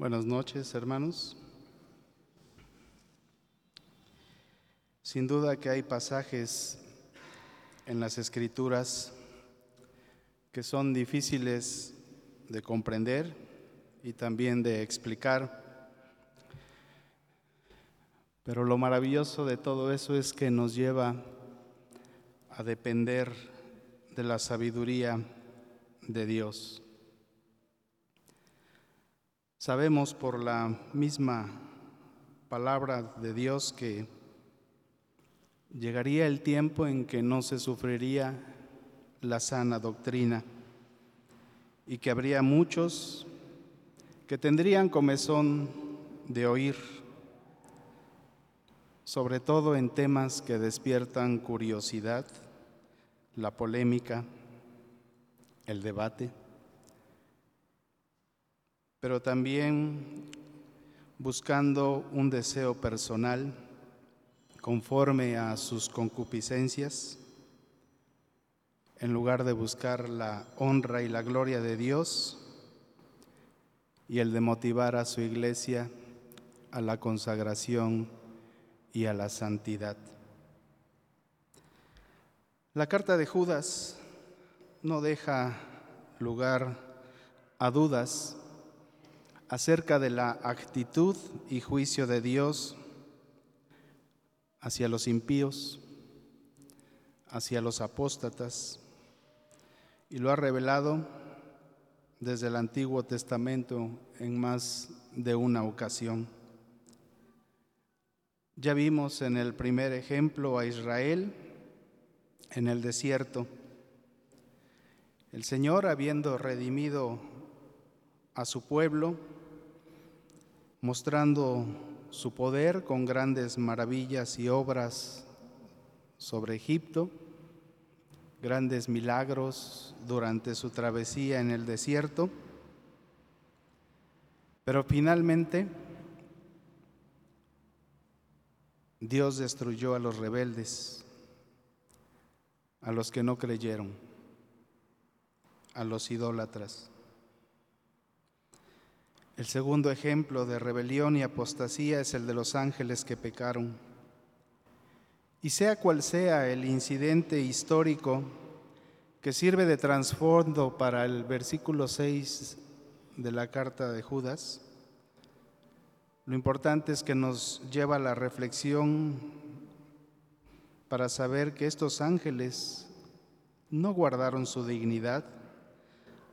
Buenas noches, hermanos. Sin duda que hay pasajes en las escrituras que son difíciles de comprender y también de explicar. Pero lo maravilloso de todo eso es que nos lleva a depender de la sabiduría de Dios. Sabemos por la misma palabra de Dios que llegaría el tiempo en que no se sufriría la sana doctrina y que habría muchos que tendrían comezón de oír, sobre todo en temas que despiertan curiosidad, la polémica, el debate pero también buscando un deseo personal conforme a sus concupiscencias, en lugar de buscar la honra y la gloria de Dios y el de motivar a su iglesia a la consagración y a la santidad. La carta de Judas no deja lugar a dudas acerca de la actitud y juicio de Dios hacia los impíos, hacia los apóstatas, y lo ha revelado desde el Antiguo Testamento en más de una ocasión. Ya vimos en el primer ejemplo a Israel en el desierto. El Señor, habiendo redimido a su pueblo, mostrando su poder con grandes maravillas y obras sobre Egipto, grandes milagros durante su travesía en el desierto, pero finalmente Dios destruyó a los rebeldes, a los que no creyeron, a los idólatras. El segundo ejemplo de rebelión y apostasía es el de los ángeles que pecaron. Y sea cual sea el incidente histórico que sirve de trasfondo para el versículo 6 de la carta de Judas, lo importante es que nos lleva a la reflexión para saber que estos ángeles no guardaron su dignidad,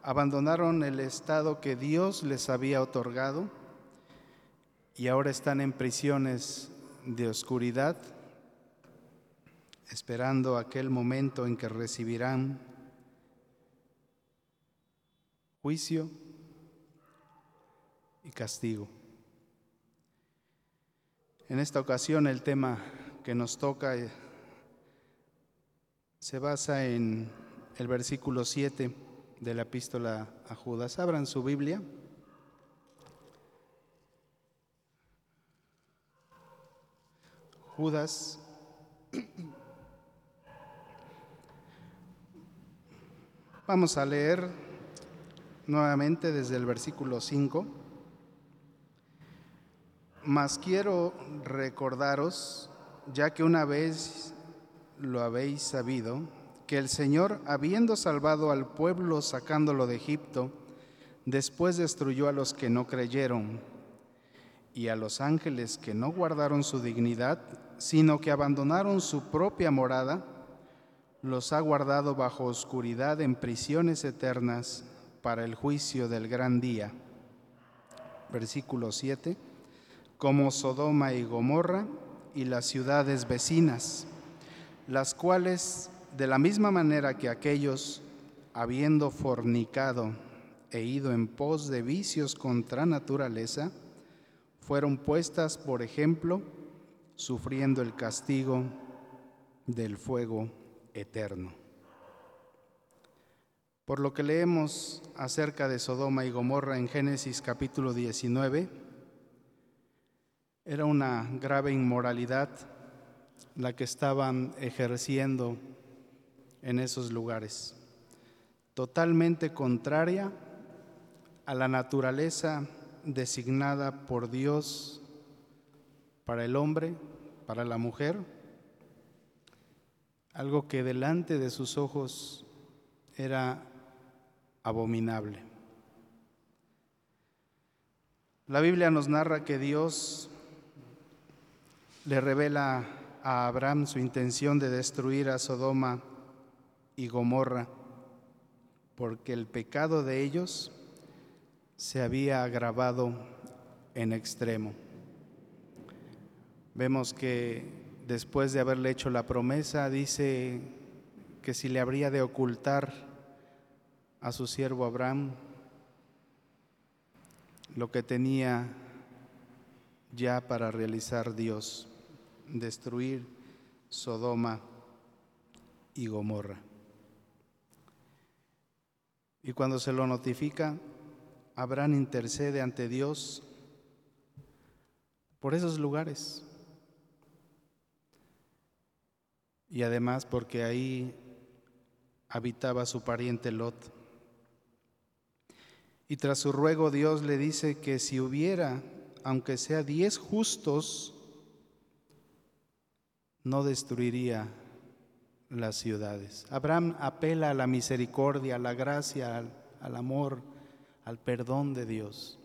abandonaron el estado que Dios les había otorgado y ahora están en prisiones de oscuridad, esperando aquel momento en que recibirán juicio y castigo. En esta ocasión el tema que nos toca eh, se basa en el versículo 7 de la epístola a Judas. Abran su Biblia. Judas. Vamos a leer nuevamente desde el versículo 5. Mas quiero recordaros, ya que una vez lo habéis sabido, que el Señor, habiendo salvado al pueblo sacándolo de Egipto, después destruyó a los que no creyeron y a los ángeles que no guardaron su dignidad, sino que abandonaron su propia morada, los ha guardado bajo oscuridad en prisiones eternas para el juicio del gran día. Versículo 7. Como Sodoma y Gomorra y las ciudades vecinas, las cuales de la misma manera que aquellos, habiendo fornicado e ido en pos de vicios contra naturaleza, fueron puestas, por ejemplo, sufriendo el castigo del fuego eterno. Por lo que leemos acerca de Sodoma y Gomorra en Génesis capítulo 19, era una grave inmoralidad la que estaban ejerciendo en esos lugares, totalmente contraria a la naturaleza designada por Dios para el hombre, para la mujer, algo que delante de sus ojos era abominable. La Biblia nos narra que Dios le revela a Abraham su intención de destruir a Sodoma y Gomorra, porque el pecado de ellos se había agravado en extremo. Vemos que después de haberle hecho la promesa, dice que si le habría de ocultar a su siervo Abraham lo que tenía ya para realizar Dios, destruir Sodoma y Gomorra. Y cuando se lo notifica, Abraham intercede ante Dios por esos lugares. Y además porque ahí habitaba su pariente Lot. Y tras su ruego Dios le dice que si hubiera, aunque sea diez justos, no destruiría las ciudades. Abraham apela a la misericordia, a la gracia, al, al amor al perdón de Dios.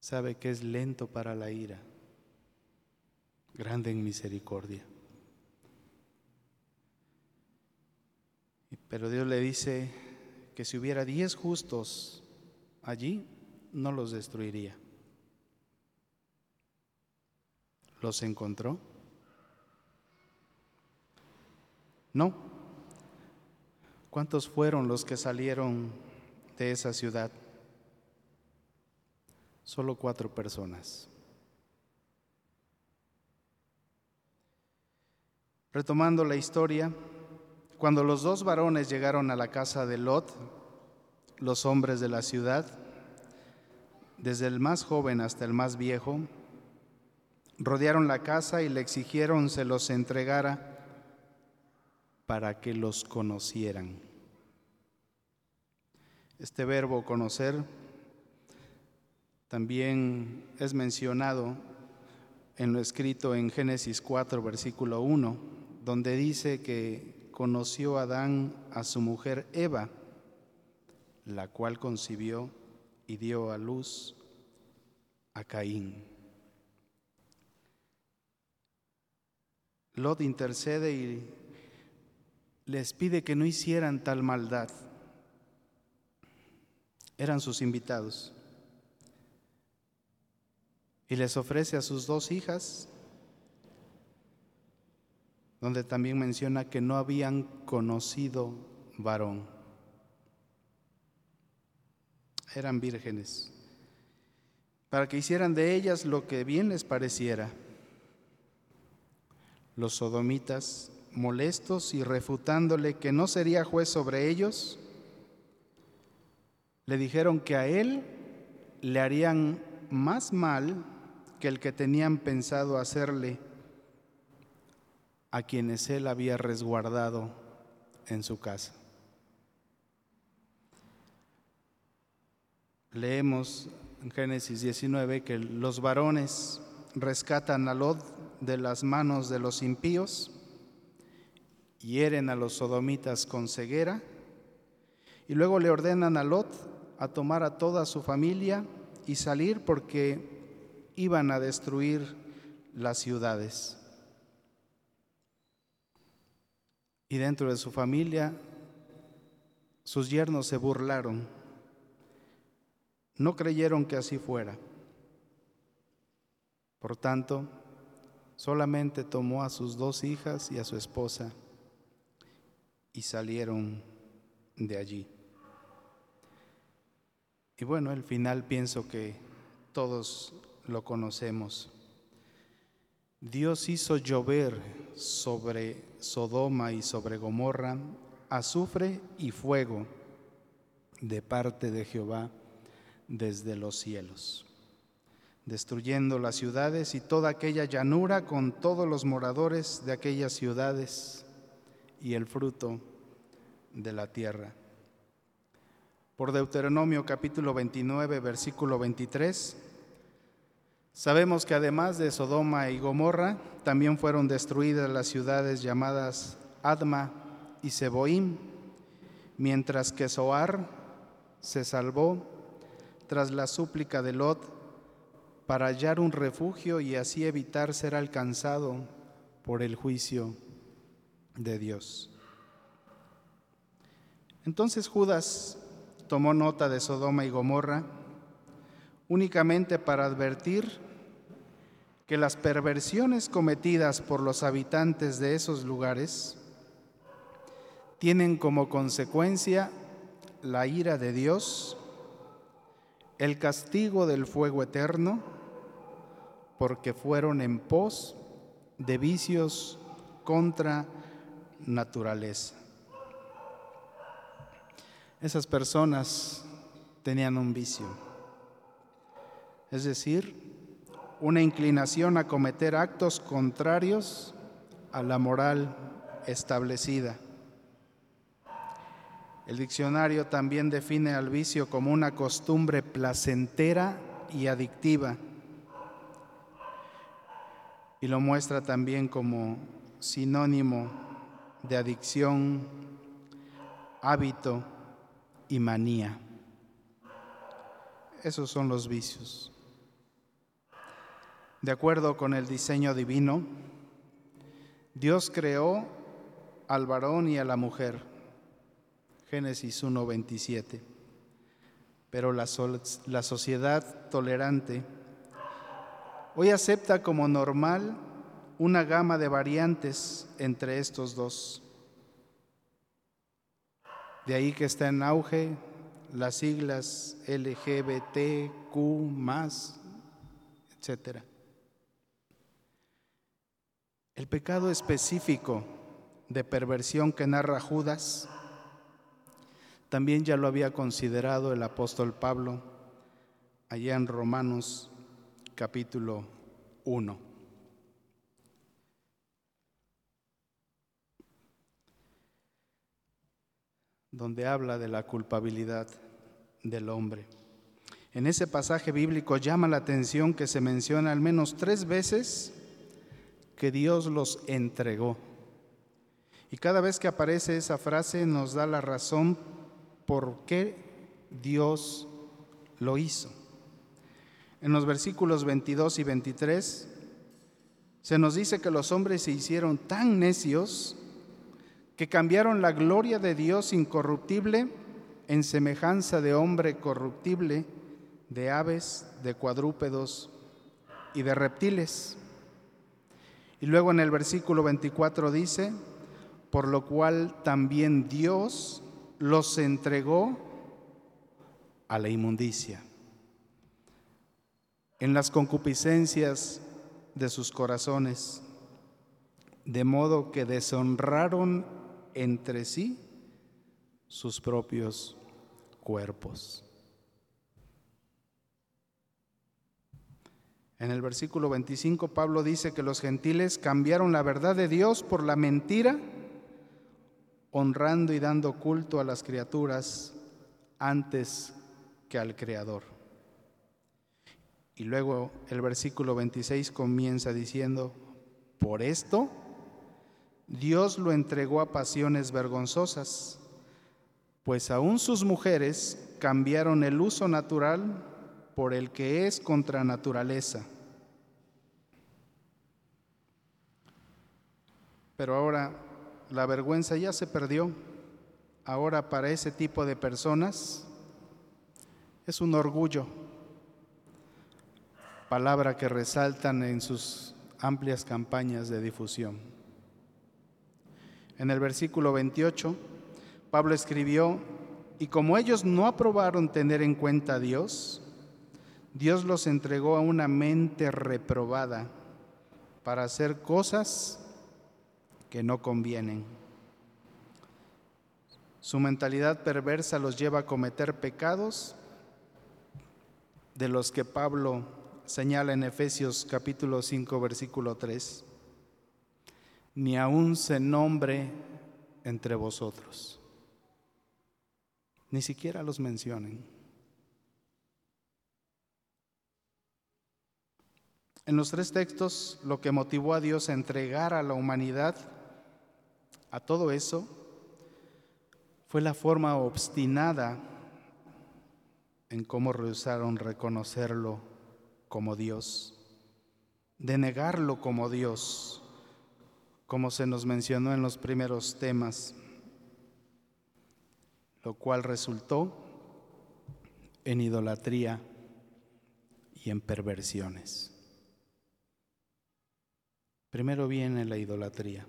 Sabe que es lento para la ira, grande en misericordia. Pero Dios le dice que si hubiera diez justos allí, no los destruiría. ¿Los encontró? No. ¿Cuántos fueron los que salieron de esa ciudad? Solo cuatro personas. Retomando la historia, cuando los dos varones llegaron a la casa de Lot, los hombres de la ciudad, desde el más joven hasta el más viejo, rodearon la casa y le exigieron se los entregara para que los conocieran. Este verbo conocer también es mencionado en lo escrito en Génesis 4, versículo 1, donde dice que conoció Adán a su mujer Eva, la cual concibió y dio a luz a Caín. Lot intercede y les pide que no hicieran tal maldad. Eran sus invitados. Y les ofrece a sus dos hijas, donde también menciona que no habían conocido varón. Eran vírgenes, para que hicieran de ellas lo que bien les pareciera. Los sodomitas molestos y refutándole que no sería juez sobre ellos, le dijeron que a él le harían más mal que el que tenían pensado hacerle a quienes él había resguardado en su casa. Leemos en Génesis 19 que los varones rescatan a Lot de las manos de los impíos hieren a los sodomitas con ceguera y luego le ordenan a Lot a tomar a toda su familia y salir porque iban a destruir las ciudades. Y dentro de su familia, sus yernos se burlaron. No creyeron que así fuera. Por tanto, solamente tomó a sus dos hijas y a su esposa y salieron de allí. Y bueno, el final pienso que todos lo conocemos. Dios hizo llover sobre Sodoma y sobre Gomorra azufre y fuego de parte de Jehová desde los cielos, destruyendo las ciudades y toda aquella llanura con todos los moradores de aquellas ciudades y el fruto de la tierra. por Deuteronomio capítulo 29, versículo 23. Sabemos que además de Sodoma y Gomorra, también fueron destruidas las ciudades llamadas Adma y Seboim, mientras que Zoar se salvó tras la súplica de Lot para hallar un refugio y así evitar ser alcanzado por el juicio de Dios. Entonces Judas tomó nota de Sodoma y Gomorra únicamente para advertir que las perversiones cometidas por los habitantes de esos lugares tienen como consecuencia la ira de Dios, el castigo del fuego eterno, porque fueron en pos de vicios contra naturaleza. Esas personas tenían un vicio, es decir, una inclinación a cometer actos contrarios a la moral establecida. El diccionario también define al vicio como una costumbre placentera y adictiva y lo muestra también como sinónimo de adicción, hábito, y manía. Esos son los vicios. De acuerdo con el diseño divino, Dios creó al varón y a la mujer. Génesis 1:27. Pero la, la sociedad tolerante hoy acepta como normal una gama de variantes entre estos dos. De ahí que está en auge las siglas LGBTQ, etc. El pecado específico de perversión que narra Judas también ya lo había considerado el apóstol Pablo allá en Romanos capítulo 1. donde habla de la culpabilidad del hombre. En ese pasaje bíblico llama la atención que se menciona al menos tres veces que Dios los entregó. Y cada vez que aparece esa frase nos da la razón por qué Dios lo hizo. En los versículos 22 y 23 se nos dice que los hombres se hicieron tan necios que cambiaron la gloria de Dios incorruptible en semejanza de hombre corruptible, de aves, de cuadrúpedos y de reptiles. Y luego en el versículo 24 dice, por lo cual también Dios los entregó a la inmundicia. En las concupiscencias de sus corazones, de modo que deshonraron entre sí sus propios cuerpos. En el versículo 25 Pablo dice que los gentiles cambiaron la verdad de Dios por la mentira, honrando y dando culto a las criaturas antes que al Creador. Y luego el versículo 26 comienza diciendo, por esto Dios lo entregó a pasiones vergonzosas, pues aún sus mujeres cambiaron el uso natural por el que es contra naturaleza. Pero ahora la vergüenza ya se perdió. Ahora para ese tipo de personas es un orgullo, palabra que resaltan en sus amplias campañas de difusión. En el versículo 28, Pablo escribió, y como ellos no aprobaron tener en cuenta a Dios, Dios los entregó a una mente reprobada para hacer cosas que no convienen. Su mentalidad perversa los lleva a cometer pecados de los que Pablo señala en Efesios capítulo 5 versículo 3 ni aún se nombre entre vosotros. ni siquiera los mencionen. En los tres textos, lo que motivó a Dios a entregar a la humanidad a todo eso fue la forma obstinada en cómo rehusaron reconocerlo como Dios, de negarlo como Dios, como se nos mencionó en los primeros temas, lo cual resultó en idolatría y en perversiones. Primero viene la idolatría,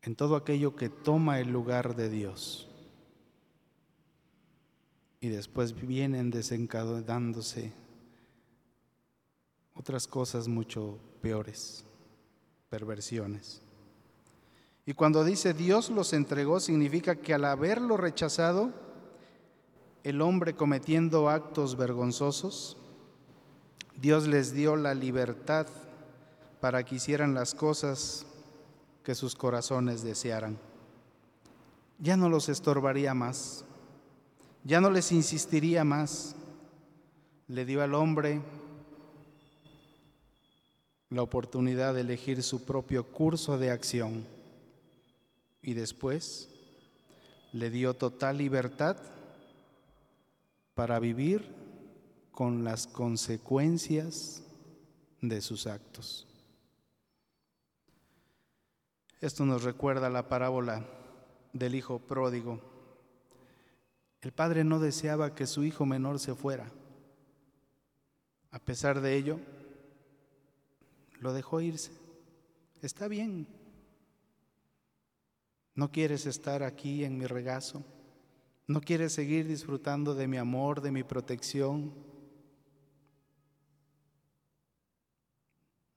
en todo aquello que toma el lugar de Dios. Y después vienen desencadenándose otras cosas mucho peores, perversiones. Y cuando dice Dios los entregó, significa que al haberlo rechazado, el hombre cometiendo actos vergonzosos, Dios les dio la libertad para que hicieran las cosas que sus corazones desearan. Ya no los estorbaría más, ya no les insistiría más. Le dio al hombre la oportunidad de elegir su propio curso de acción y después le dio total libertad para vivir con las consecuencias de sus actos. Esto nos recuerda la parábola del hijo pródigo. El padre no deseaba que su hijo menor se fuera. A pesar de ello, lo dejó irse. Está bien, ¿No quieres estar aquí en mi regazo? ¿No quieres seguir disfrutando de mi amor, de mi protección?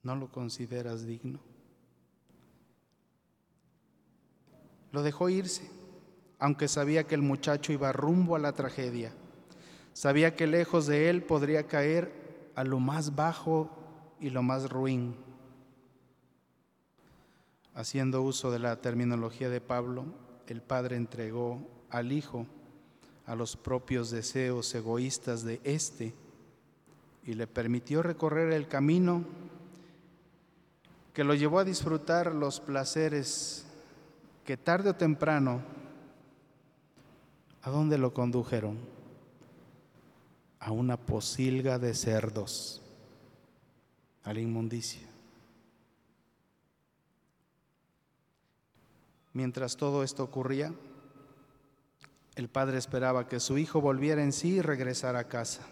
¿No lo consideras digno? Lo dejó irse, aunque sabía que el muchacho iba rumbo a la tragedia. Sabía que lejos de él podría caer a lo más bajo y lo más ruin Haciendo uso de la terminología de Pablo, el Padre entregó al Hijo a los propios deseos egoístas de éste y le permitió recorrer el camino que lo llevó a disfrutar los placeres que tarde o temprano, ¿a dónde lo condujeron? A una posilga de cerdos, a la inmundicia. Mientras todo esto ocurría, el padre esperaba que su hijo volviera en sí y regresara a casa.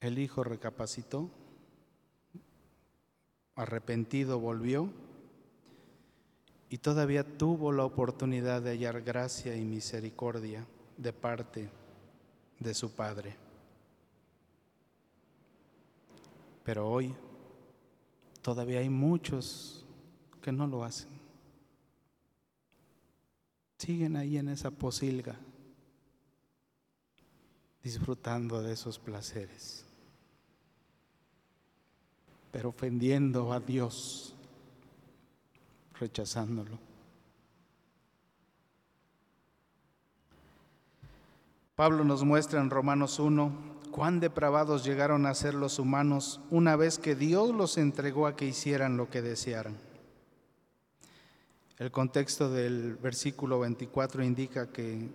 El hijo recapacitó, arrepentido volvió y todavía tuvo la oportunidad de hallar gracia y misericordia de parte de su padre. Pero hoy todavía hay muchos que no lo hacen. Siguen ahí en esa posilga, disfrutando de esos placeres, pero ofendiendo a Dios, rechazándolo. Pablo nos muestra en Romanos 1 cuán depravados llegaron a ser los humanos una vez que Dios los entregó a que hicieran lo que desearan. El contexto del versículo 24 indica que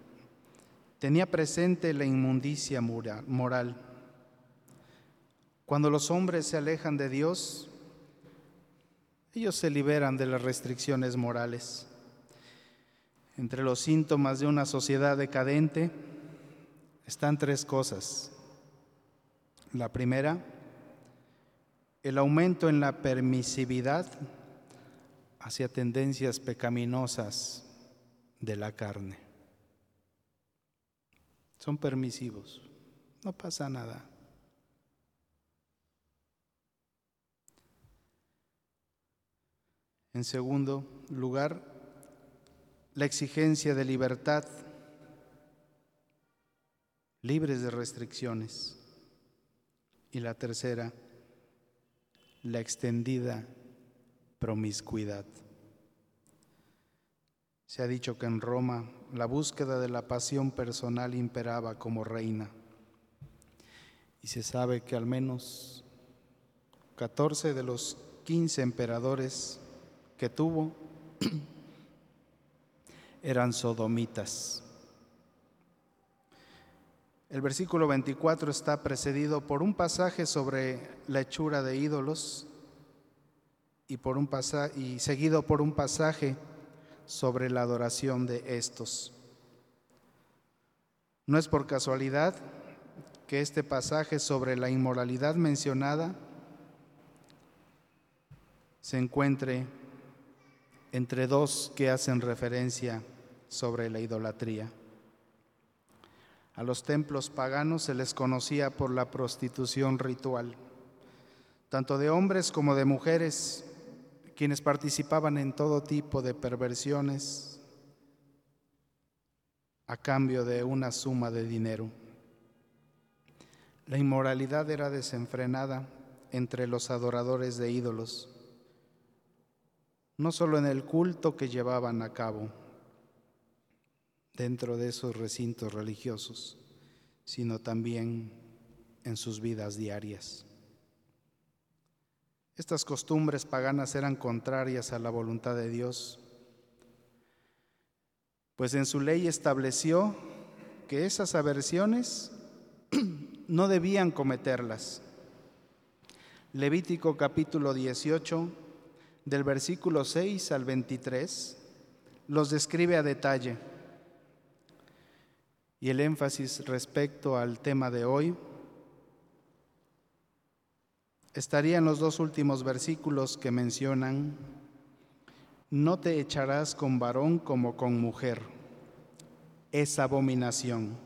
tenía presente la inmundicia moral. Cuando los hombres se alejan de Dios, ellos se liberan de las restricciones morales. Entre los síntomas de una sociedad decadente están tres cosas. La primera, el aumento en la permisividad hacia tendencias pecaminosas de la carne. Son permisivos, no pasa nada. En segundo lugar, la exigencia de libertad, libres de restricciones. Y la tercera, la extendida promiscuidad. Se ha dicho que en Roma la búsqueda de la pasión personal imperaba como reina. Y se sabe que al menos 14 de los 15 emperadores que tuvo eran sodomitas. El versículo 24 está precedido por un pasaje sobre la hechura de ídolos y, por un y seguido por un pasaje sobre la adoración de estos. No es por casualidad que este pasaje sobre la inmoralidad mencionada se encuentre entre dos que hacen referencia sobre la idolatría. A los templos paganos se les conocía por la prostitución ritual, tanto de hombres como de mujeres, quienes participaban en todo tipo de perversiones a cambio de una suma de dinero. La inmoralidad era desenfrenada entre los adoradores de ídolos, no solo en el culto que llevaban a cabo, dentro de esos recintos religiosos, sino también en sus vidas diarias. Estas costumbres paganas eran contrarias a la voluntad de Dios, pues en su ley estableció que esas aversiones no debían cometerlas. Levítico capítulo 18, del versículo 6 al 23, los describe a detalle y el énfasis respecto al tema de hoy estaría en los dos últimos versículos que mencionan, no te echarás con varón como con mujer, es abominación.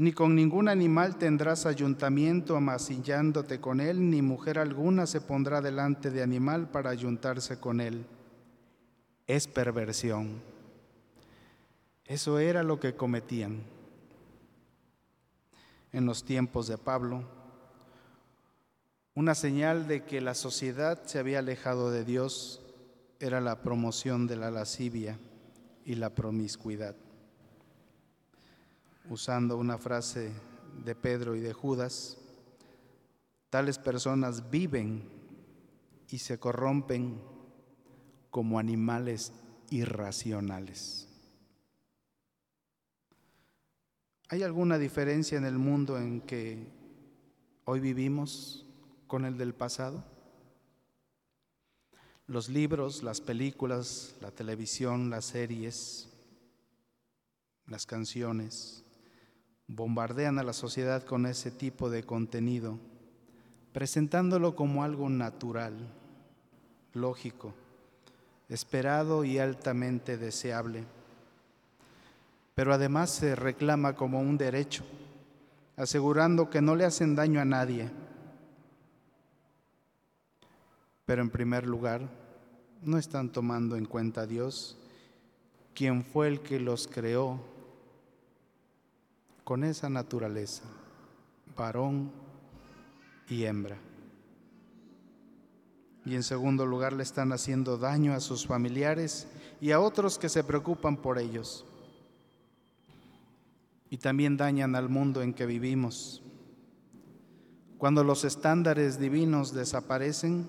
Ni con ningún animal tendrás ayuntamiento amasillándote con él, ni mujer alguna se pondrá delante de animal para ayuntarse con él. Es perversión. Eso era lo que cometían en los tiempos de Pablo. Una señal de que la sociedad se había alejado de Dios era la promoción de la lascivia y la promiscuidad. Usando una frase de Pedro y de Judas, tales personas viven y se corrompen como animales irracionales. ¿Hay alguna diferencia en el mundo en que hoy vivimos con el del pasado? Los libros, las películas, la televisión, las series, las canciones, bombardean a la sociedad con ese tipo de contenido, presentándolo como algo natural, lógico, esperado y altamente deseable pero además se reclama como un derecho, asegurando que no le hacen daño a nadie. Pero en primer lugar, no están tomando en cuenta a Dios, quien fue el que los creó con esa naturaleza, varón y hembra. Y en segundo lugar, le están haciendo daño a sus familiares y a otros que se preocupan por ellos y también dañan al mundo en que vivimos. Cuando los estándares divinos desaparecen,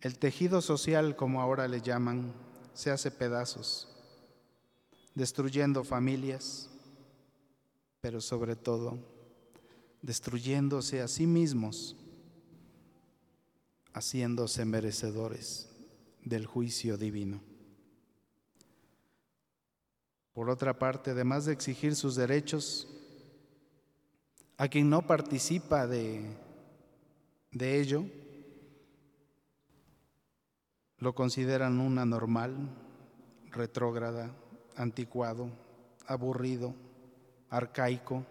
el tejido social, como ahora le llaman, se hace pedazos, destruyendo familias, pero sobre todo destruyéndose a sí mismos, haciéndose merecedores del juicio divino. Por otra parte, además de exigir sus derechos, a quien no participa de, de ello, lo consideran una normal, retrógrada, anticuado, aburrido, arcaico,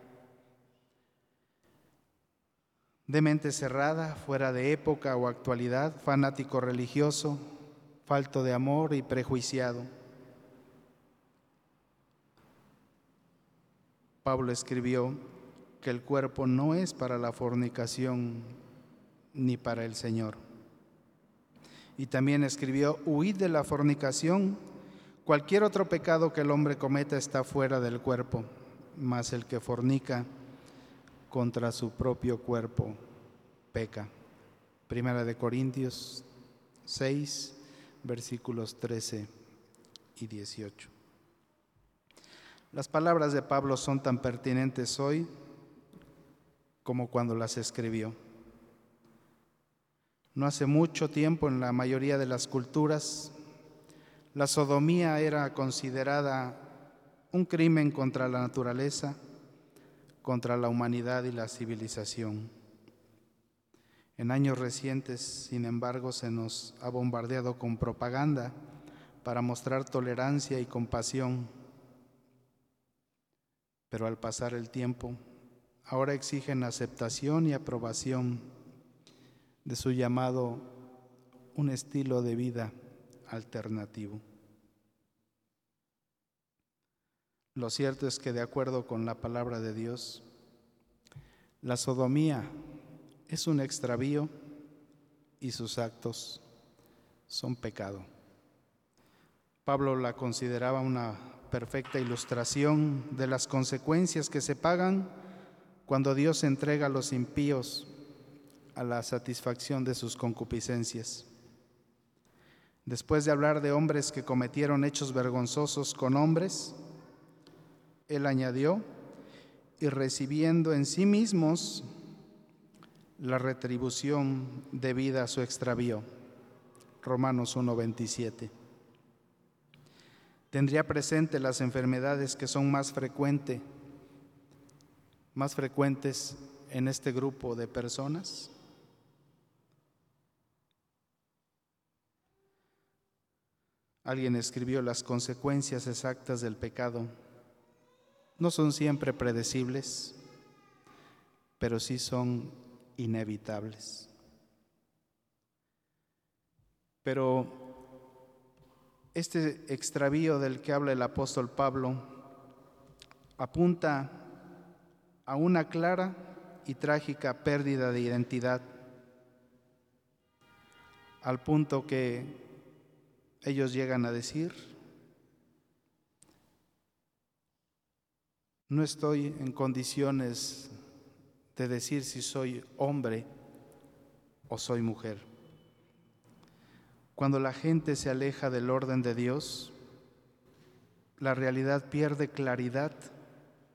de mente cerrada, fuera de época o actualidad, fanático religioso, falto de amor y prejuiciado. Pablo escribió que el cuerpo no es para la fornicación ni para el Señor. Y también escribió, huid de la fornicación, Cualquier otro pecado que el hombre cometa está fuera del cuerpo, mas el que fornica contra su propio cuerpo peca. Primera de Corintios 6, versículos 13 y 18. Las palabras de Pablo son tan pertinentes hoy como cuando las escribió. No hace mucho tiempo en la mayoría de las culturas, la sodomía era considerada un crimen contra la naturaleza, contra la humanidad y la civilización. En años recientes, sin embargo, se nos ha bombardeado con propaganda para mostrar tolerancia y compasión. Pero al pasar el tiempo, ahora exigen aceptación y aprobación de su llamado un estilo de vida alternativo. Lo cierto es que de acuerdo con la palabra de Dios, la sodomía es un extravío y sus actos son pecado. Pablo la consideraba una perfecta ilustración de las consecuencias que se pagan cuando Dios entrega a los impíos a la satisfacción de sus concupiscencias. Después de hablar de hombres que cometieron hechos vergonzosos con hombres, él añadió, y recibiendo en sí mismos la retribución debida a su extravío. Romanos 1:27. Tendría presente las enfermedades que son más frecuentes, más frecuentes en este grupo de personas. Alguien escribió las consecuencias exactas del pecado. No son siempre predecibles, pero sí son inevitables. Pero este extravío del que habla el apóstol Pablo apunta a una clara y trágica pérdida de identidad, al punto que ellos llegan a decir, no estoy en condiciones de decir si soy hombre o soy mujer. Cuando la gente se aleja del orden de Dios, la realidad pierde claridad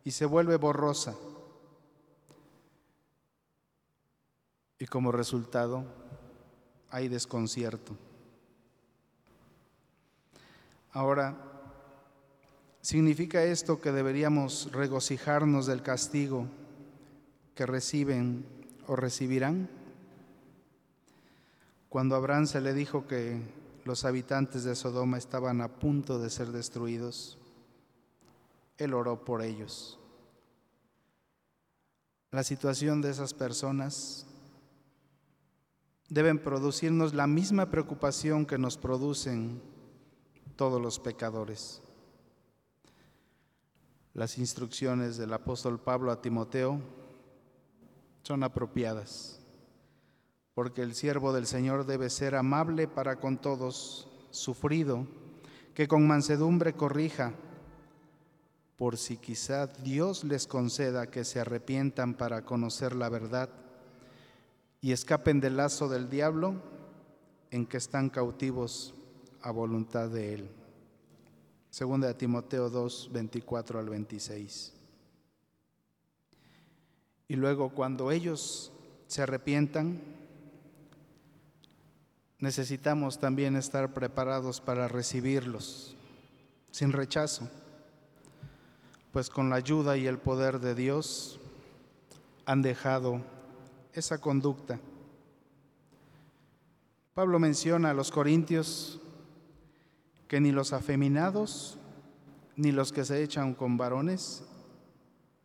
y se vuelve borrosa. Y como resultado hay desconcierto. Ahora, ¿significa esto que deberíamos regocijarnos del castigo que reciben o recibirán? Cuando Abraham se le dijo que los habitantes de Sodoma estaban a punto de ser destruidos, él oró por ellos. La situación de esas personas deben producirnos la misma preocupación que nos producen todos los pecadores. Las instrucciones del apóstol Pablo a Timoteo son apropiadas, porque el siervo del Señor debe ser amable para con todos, sufrido, que con mansedumbre corrija, por si quizá Dios les conceda que se arrepientan para conocer la verdad y escapen del lazo del diablo en que están cautivos a voluntad de Él. Segunda de Timoteo 2, 24 al 26. Y luego cuando ellos se arrepientan, necesitamos también estar preparados para recibirlos sin rechazo, pues con la ayuda y el poder de Dios han dejado esa conducta. Pablo menciona a los corintios que ni los afeminados, ni los que se echan con varones,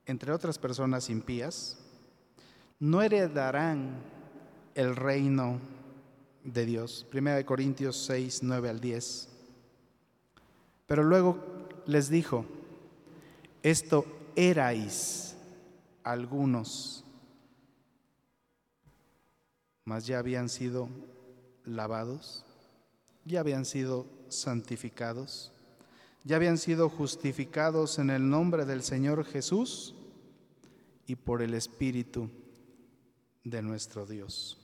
entre otras personas impías, no heredarán el reino de Dios. Primera de Corintios 6, 9 al 10. Pero luego les dijo, esto erais algunos, mas ya habían sido lavados, ya habían sido santificados, ya habían sido justificados en el nombre del Señor Jesús y por el Espíritu de nuestro Dios.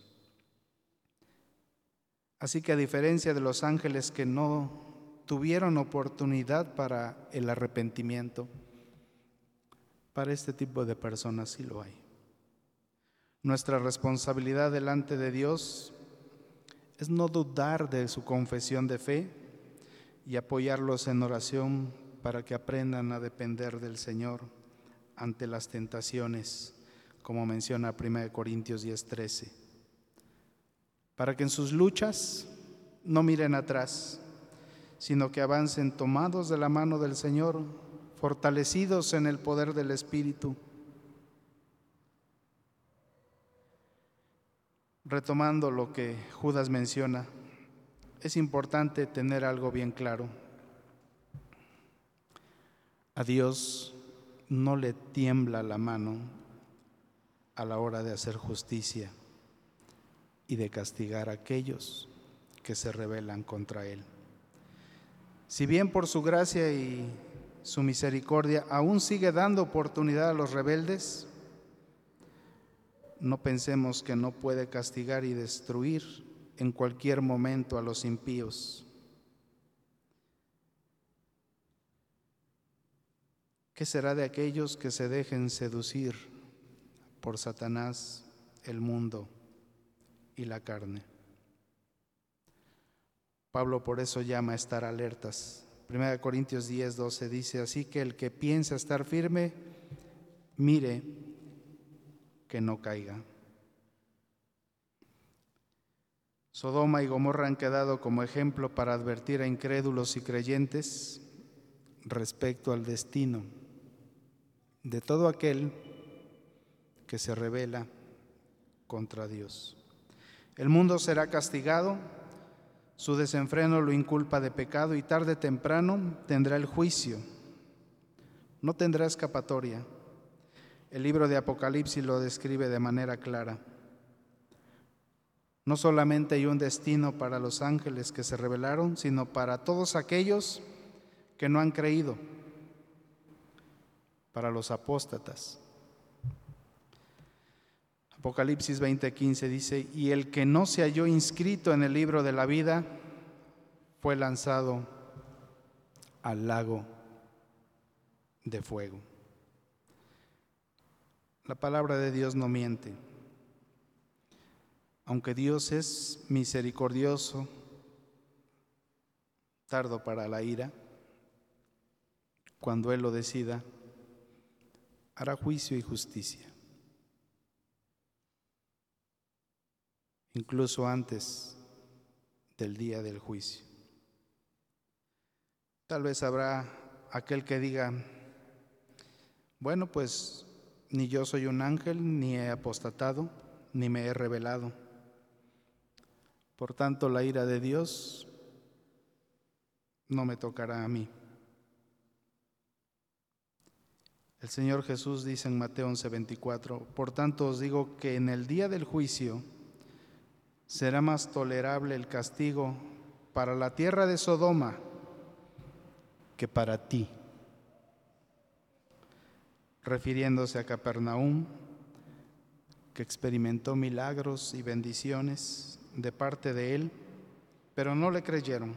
Así que a diferencia de los ángeles que no tuvieron oportunidad para el arrepentimiento, para este tipo de personas sí lo hay. Nuestra responsabilidad delante de Dios es no dudar de su confesión de fe y apoyarlos en oración para que aprendan a depender del Señor ante las tentaciones, como menciona 1 Corintios 10:13. Para que en sus luchas no miren atrás, sino que avancen tomados de la mano del Señor, fortalecidos en el poder del Espíritu retomando lo que Judas menciona, es importante tener algo bien claro. A Dios no le tiembla la mano a la hora de hacer justicia y de castigar a aquellos que se rebelan contra Él. Si bien por su gracia y su misericordia aún sigue dando oportunidad a los rebeldes, no pensemos que no puede castigar y destruir en cualquier momento a los impíos. ¿Qué será de aquellos que se dejen seducir por Satanás, el mundo y la carne? Pablo por eso llama a estar alertas. 1 Corintios 10, 12 dice, así que el que piensa estar firme, mire que no caiga. Sodoma y Gomorra han quedado como ejemplo para advertir a incrédulos y creyentes respecto al destino de todo aquel que se revela contra Dios. El mundo será castigado, su desenfreno lo inculpa de pecado y tarde o temprano tendrá el juicio. No tendrá escapatoria. El libro de Apocalipsis lo describe de manera clara. No solamente hay un destino para los ángeles que se rebelaron, sino para todos aquellos que no han creído, para los apóstatas. Apocalipsis 20:15 dice, y el que no se halló inscrito en el libro de la vida fue lanzado al lago de fuego. La palabra de Dios no miente. Aunque Dios es misericordioso, tardo para la ira, cuando Él lo decida, hará juicio y justicia. Incluso antes del día del juicio. Tal vez habrá aquel que diga, bueno, pues ni yo soy un ángel, ni he apostatado, ni me he revelado. Por tanto, la ira de Dios no me tocará a mí. El Señor Jesús dice en Mateo 11:24, por tanto os digo que en el día del juicio será más tolerable el castigo para la tierra de Sodoma que para ti refiriéndose a Capernaum, que experimentó milagros y bendiciones de parte de él, pero no le creyeron.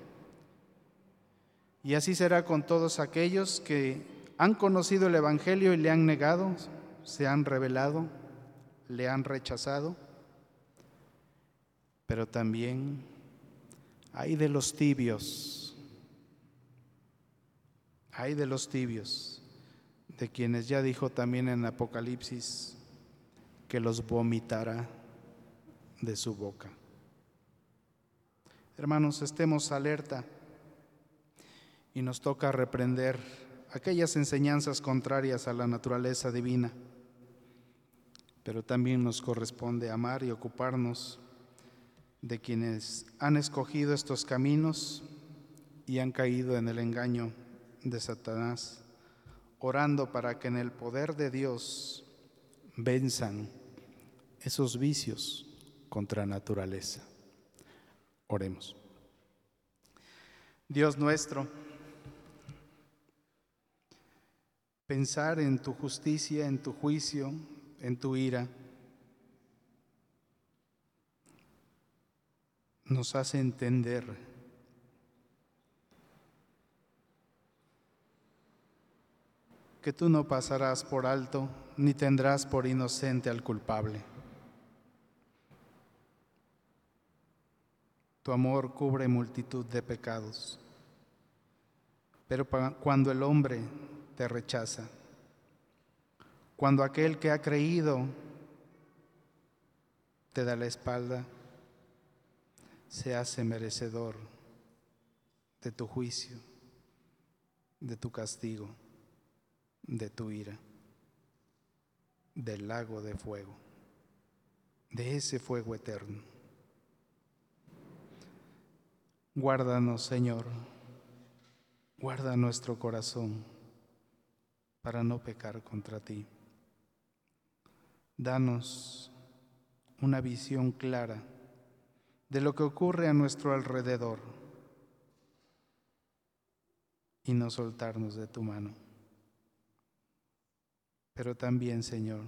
Y así será con todos aquellos que han conocido el Evangelio y le han negado, se han revelado, le han rechazado, pero también hay de los tibios, hay de los tibios de quienes ya dijo también en Apocalipsis que los vomitará de su boca. Hermanos, estemos alerta y nos toca reprender aquellas enseñanzas contrarias a la naturaleza divina, pero también nos corresponde amar y ocuparnos de quienes han escogido estos caminos y han caído en el engaño de Satanás orando para que en el poder de Dios venzan esos vicios contra naturaleza. Oremos. Dios nuestro, Pensar en tu justicia, en tu juicio, en tu ira, nos hace entender que tú no pasarás por alto ni tendrás por inocente al culpable. Tu amor cubre multitud de pecados, pero cuando el hombre te rechaza, cuando aquel que ha creído te da la espalda, se hace merecedor de tu juicio, de tu castigo, de tu ira, del lago de fuego, de ese fuego eterno. Guárdanos, Señor, guarda nuestro corazón para no pecar contra ti. Danos una visión clara de lo que ocurre a nuestro alrededor y no soltarnos de tu mano. Pero también, Señor,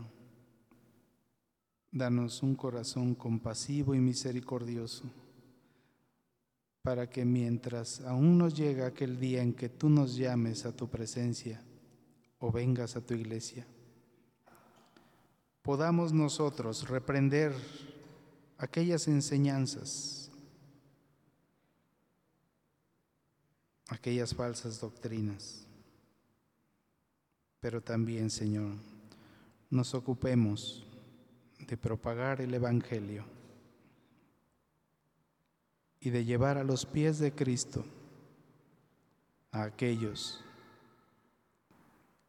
danos un corazón compasivo y misericordioso para que mientras aún nos llega aquel día en que tú nos llames a tu presencia o vengas a tu iglesia, podamos nosotros reprender aquellas enseñanzas, aquellas falsas doctrinas. Pero también, Señor, nos ocupemos de propagar el Evangelio y de llevar a los pies de Cristo a aquellos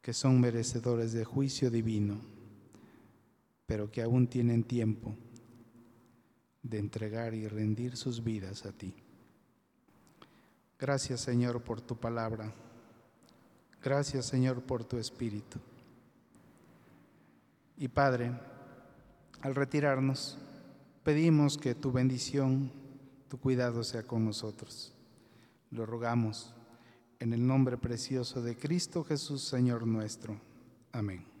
que son merecedores de juicio divino, pero que aún tienen tiempo de entregar y rendir sus vidas a ti. Gracias Señor por tu palabra. Gracias Señor por tu espíritu. Y Padre, al retirarnos, pedimos que tu bendición, tu cuidado sea con nosotros. Lo rogamos en el nombre precioso de Cristo Jesús, Señor nuestro. Amén.